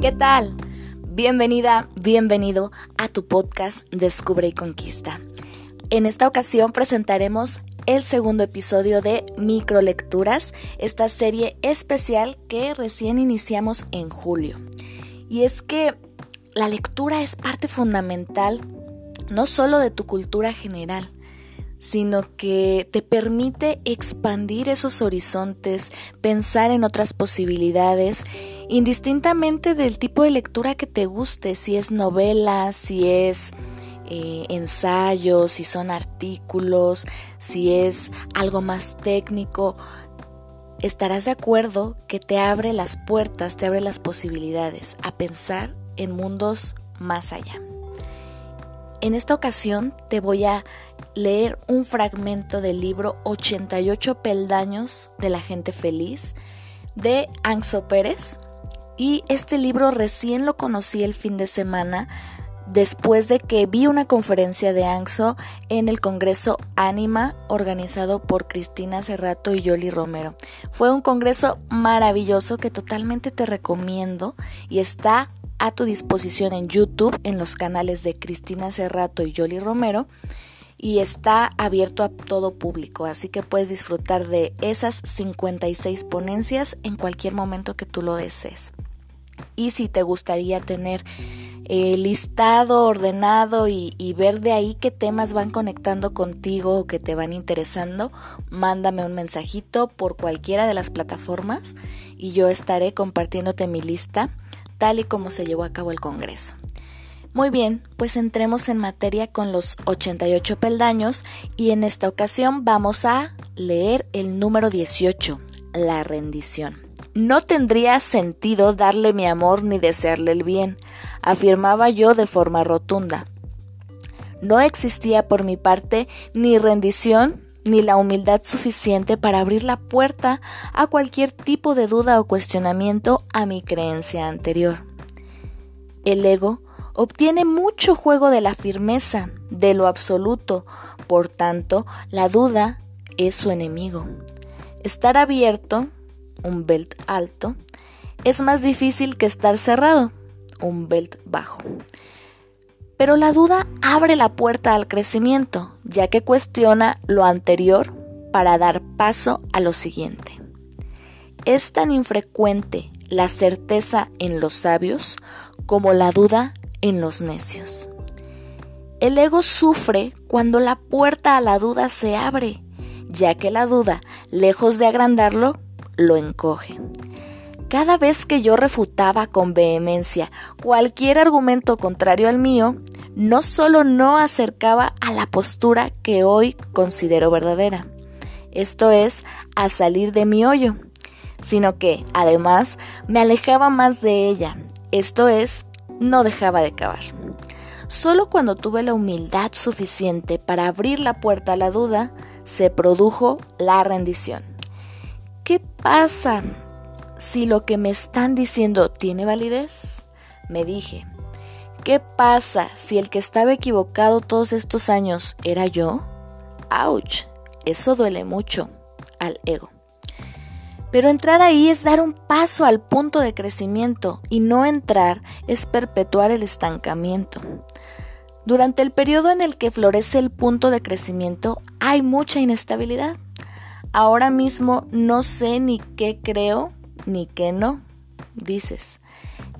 ¿Qué tal? Bienvenida, bienvenido a tu podcast Descubre y Conquista. En esta ocasión presentaremos el segundo episodio de Microlecturas, esta serie especial que recién iniciamos en julio. Y es que la lectura es parte fundamental no solo de tu cultura general, sino que te permite expandir esos horizontes, pensar en otras posibilidades, indistintamente del tipo de lectura que te guste, si es novela, si es eh, ensayos, si son artículos, si es algo más técnico, estarás de acuerdo que te abre las puertas, te abre las posibilidades a pensar en mundos más allá. En esta ocasión te voy a leer un fragmento del libro 88 peldaños de la gente feliz de Anxo Pérez. Y este libro recién lo conocí el fin de semana después de que vi una conferencia de Anxo en el Congreso Anima organizado por Cristina Cerrato y Yoli Romero. Fue un congreso maravilloso que totalmente te recomiendo y está a tu disposición en YouTube en los canales de Cristina Cerrato y Yoli Romero y está abierto a todo público, así que puedes disfrutar de esas 56 ponencias en cualquier momento que tú lo desees. Y si te gustaría tener el listado ordenado y, y, ver de ahí qué temas van conectando contigo o que te van interesando, mándame un mensajito por cualquiera de las plataformas y yo estaré compartiéndote mi lista tal y como se llevó a cabo el Congreso. Muy bien, pues entremos en materia con los 88 peldaños y en esta ocasión vamos a leer el número 18, la rendición. No tendría sentido darle mi amor ni desearle el bien, afirmaba yo de forma rotunda. No existía por mi parte ni rendición ni la humildad suficiente para abrir la puerta a cualquier tipo de duda o cuestionamiento a mi creencia anterior. El ego obtiene mucho juego de la firmeza, de lo absoluto, por tanto, la duda es su enemigo. Estar abierto, un belt alto, es más difícil que estar cerrado, un belt bajo. Pero la duda abre la puerta al crecimiento, ya que cuestiona lo anterior para dar paso a lo siguiente. Es tan infrecuente la certeza en los sabios como la duda en los necios. El ego sufre cuando la puerta a la duda se abre, ya que la duda, lejos de agrandarlo, lo encoge. Cada vez que yo refutaba con vehemencia cualquier argumento contrario al mío, no solo no acercaba a la postura que hoy considero verdadera, esto es, a salir de mi hoyo, sino que, además, me alejaba más de ella, esto es, no dejaba de cavar. Solo cuando tuve la humildad suficiente para abrir la puerta a la duda, se produjo la rendición. ¿Qué pasa si lo que me están diciendo tiene validez? Me dije, ¿qué pasa si el que estaba equivocado todos estos años era yo? ¡Auch! Eso duele mucho al ego. Pero entrar ahí es dar un paso al punto de crecimiento y no entrar es perpetuar el estancamiento. Durante el periodo en el que florece el punto de crecimiento hay mucha inestabilidad. Ahora mismo no sé ni qué creo ni qué no, dices.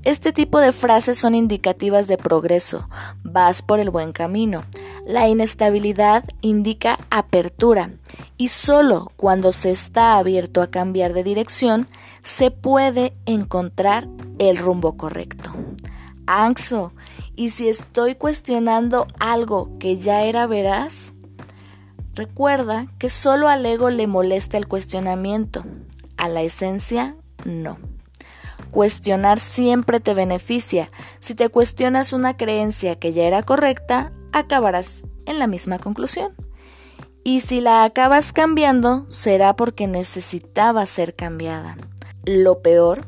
Este tipo de frases son indicativas de progreso, vas por el buen camino. La inestabilidad indica apertura y solo cuando se está abierto a cambiar de dirección se puede encontrar el rumbo correcto. Anxo, ¿y si estoy cuestionando algo que ya era veraz? Recuerda que solo al ego le molesta el cuestionamiento, a la esencia no. Cuestionar siempre te beneficia. Si te cuestionas una creencia que ya era correcta, acabarás en la misma conclusión. Y si la acabas cambiando, será porque necesitaba ser cambiada. Lo peor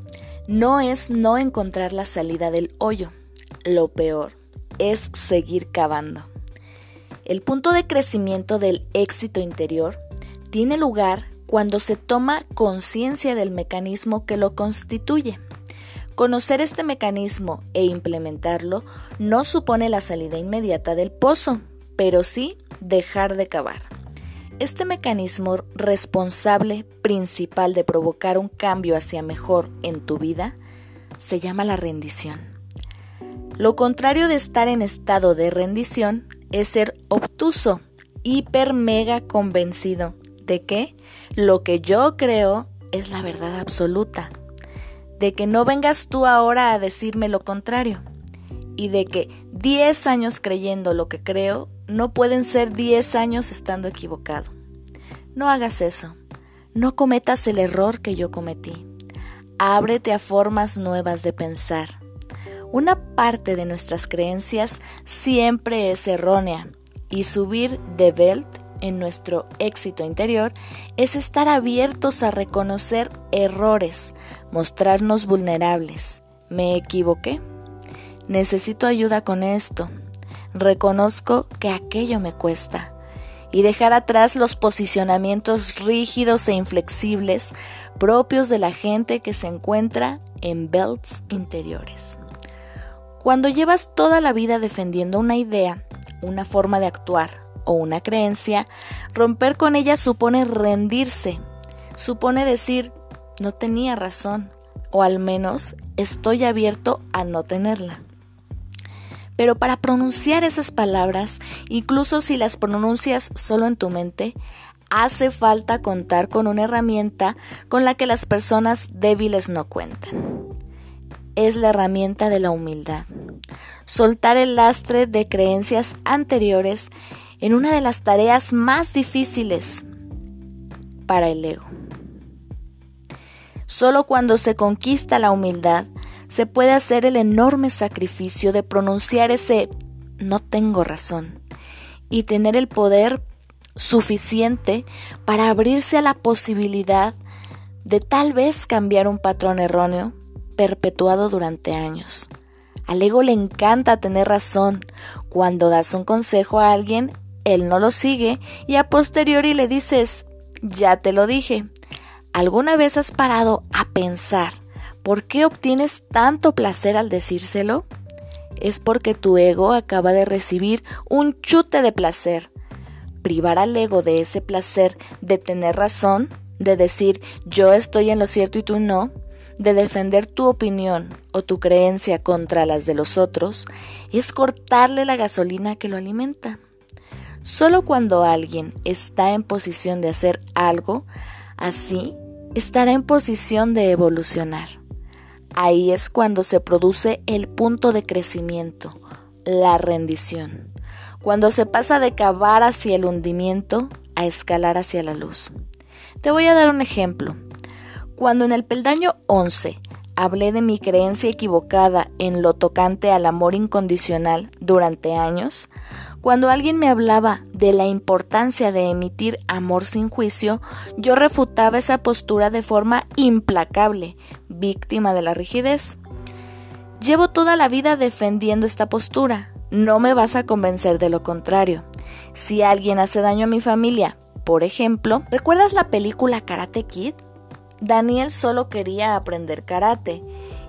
no es no encontrar la salida del hoyo. Lo peor es seguir cavando. El punto de crecimiento del éxito interior tiene lugar cuando se toma conciencia del mecanismo que lo constituye Conocer este mecanismo e implementarlo no supone la salida inmediata del pozo, pero sí dejar de cavar. Este mecanismo responsable principal de provocar un cambio hacia mejor en tu vida se llama la rendición. Lo contrario de estar en estado de rendición es ser obtuso, hiper mega convencido de que lo que yo creo es la verdad absoluta, de que no vengas tú ahora a decirme lo contrario y de que 10 años creyendo lo que creo no pueden ser 10 años estando equivocado. No hagas eso, no cometas el error que yo cometí. Ábrete a formas nuevas de pensar. Una parte de nuestras creencias siempre es errónea y subir de belt en nuestro éxito interior es estar abiertos a reconocer errores, mostrarnos vulnerables. ¿Me equivoqué? Necesito ayuda con esto. Reconozco que aquello me cuesta. Y dejar atrás los posicionamientos rígidos e inflexibles propios de la gente que se encuentra en belts interiores. Cuando llevas toda la vida defendiendo una idea, una forma de actuar, o una creencia, romper con ella supone rendirse, supone decir, no tenía razón, o al menos estoy abierto a no tenerla. Pero para pronunciar esas palabras, incluso si las pronuncias solo en tu mente, hace falta contar con una herramienta con la que las personas débiles no cuentan. Es la herramienta de la humildad. Soltar el lastre de creencias anteriores en una de las tareas más difíciles para el ego. Solo cuando se conquista la humildad se puede hacer el enorme sacrificio de pronunciar ese no tengo razón y tener el poder suficiente para abrirse a la posibilidad de tal vez cambiar un patrón erróneo perpetuado durante años. Al ego le encanta tener razón. Cuando das un consejo a alguien, él no lo sigue y a posteriori le dices, ya te lo dije. ¿Alguna vez has parado a pensar por qué obtienes tanto placer al decírselo? Es porque tu ego acaba de recibir un chute de placer. Privar al ego de ese placer de tener razón, de decir yo estoy en lo cierto y tú no, de defender tu opinión o tu creencia contra las de los otros, es cortarle la gasolina que lo alimenta. Solo cuando alguien está en posición de hacer algo, así estará en posición de evolucionar. Ahí es cuando se produce el punto de crecimiento, la rendición, cuando se pasa de cavar hacia el hundimiento a escalar hacia la luz. Te voy a dar un ejemplo. Cuando en el peldaño 11 hablé de mi creencia equivocada en lo tocante al amor incondicional durante años, cuando alguien me hablaba de la importancia de emitir amor sin juicio, yo refutaba esa postura de forma implacable, víctima de la rigidez. Llevo toda la vida defendiendo esta postura. No me vas a convencer de lo contrario. Si alguien hace daño a mi familia, por ejemplo, ¿recuerdas la película Karate Kid? Daniel solo quería aprender karate.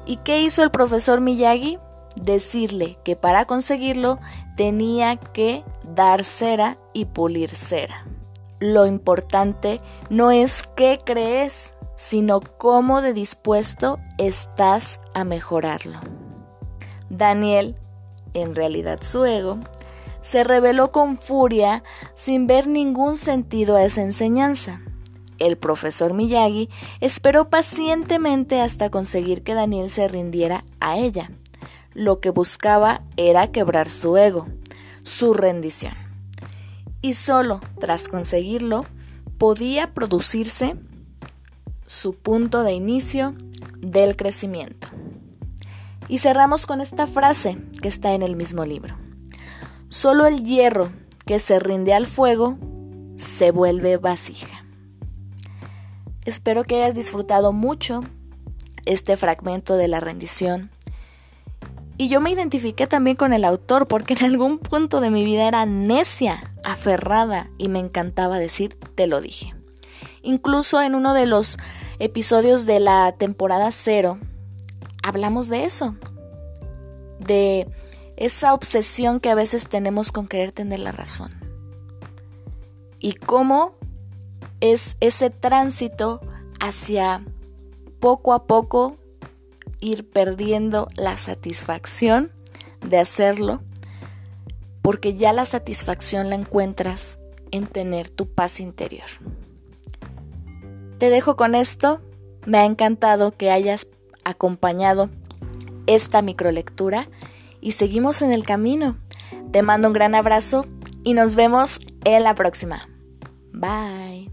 ¿Y qué hizo el profesor Miyagi? Decirle que para conseguirlo tenía que dar cera y pulir cera. Lo importante no es qué crees, sino cómo de dispuesto estás a mejorarlo. Daniel, en realidad su ego, se rebeló con furia sin ver ningún sentido a esa enseñanza. El profesor Miyagi esperó pacientemente hasta conseguir que Daniel se rindiera a ella lo que buscaba era quebrar su ego, su rendición. Y solo tras conseguirlo podía producirse su punto de inicio del crecimiento. Y cerramos con esta frase que está en el mismo libro. Solo el hierro que se rinde al fuego se vuelve vasija. Espero que hayas disfrutado mucho este fragmento de la rendición y yo me identifiqué también con el autor porque en algún punto de mi vida era necia, aferrada y me encantaba decir, te lo dije. Incluso en uno de los episodios de la temporada cero, hablamos de eso, de esa obsesión que a veces tenemos con querer tener la razón. Y cómo es ese tránsito hacia poco a poco ir perdiendo la satisfacción de hacerlo, porque ya la satisfacción la encuentras en tener tu paz interior. Te dejo con esto. Me ha encantado que hayas acompañado esta microlectura y seguimos en el camino. Te mando un gran abrazo y nos vemos en la próxima. Bye.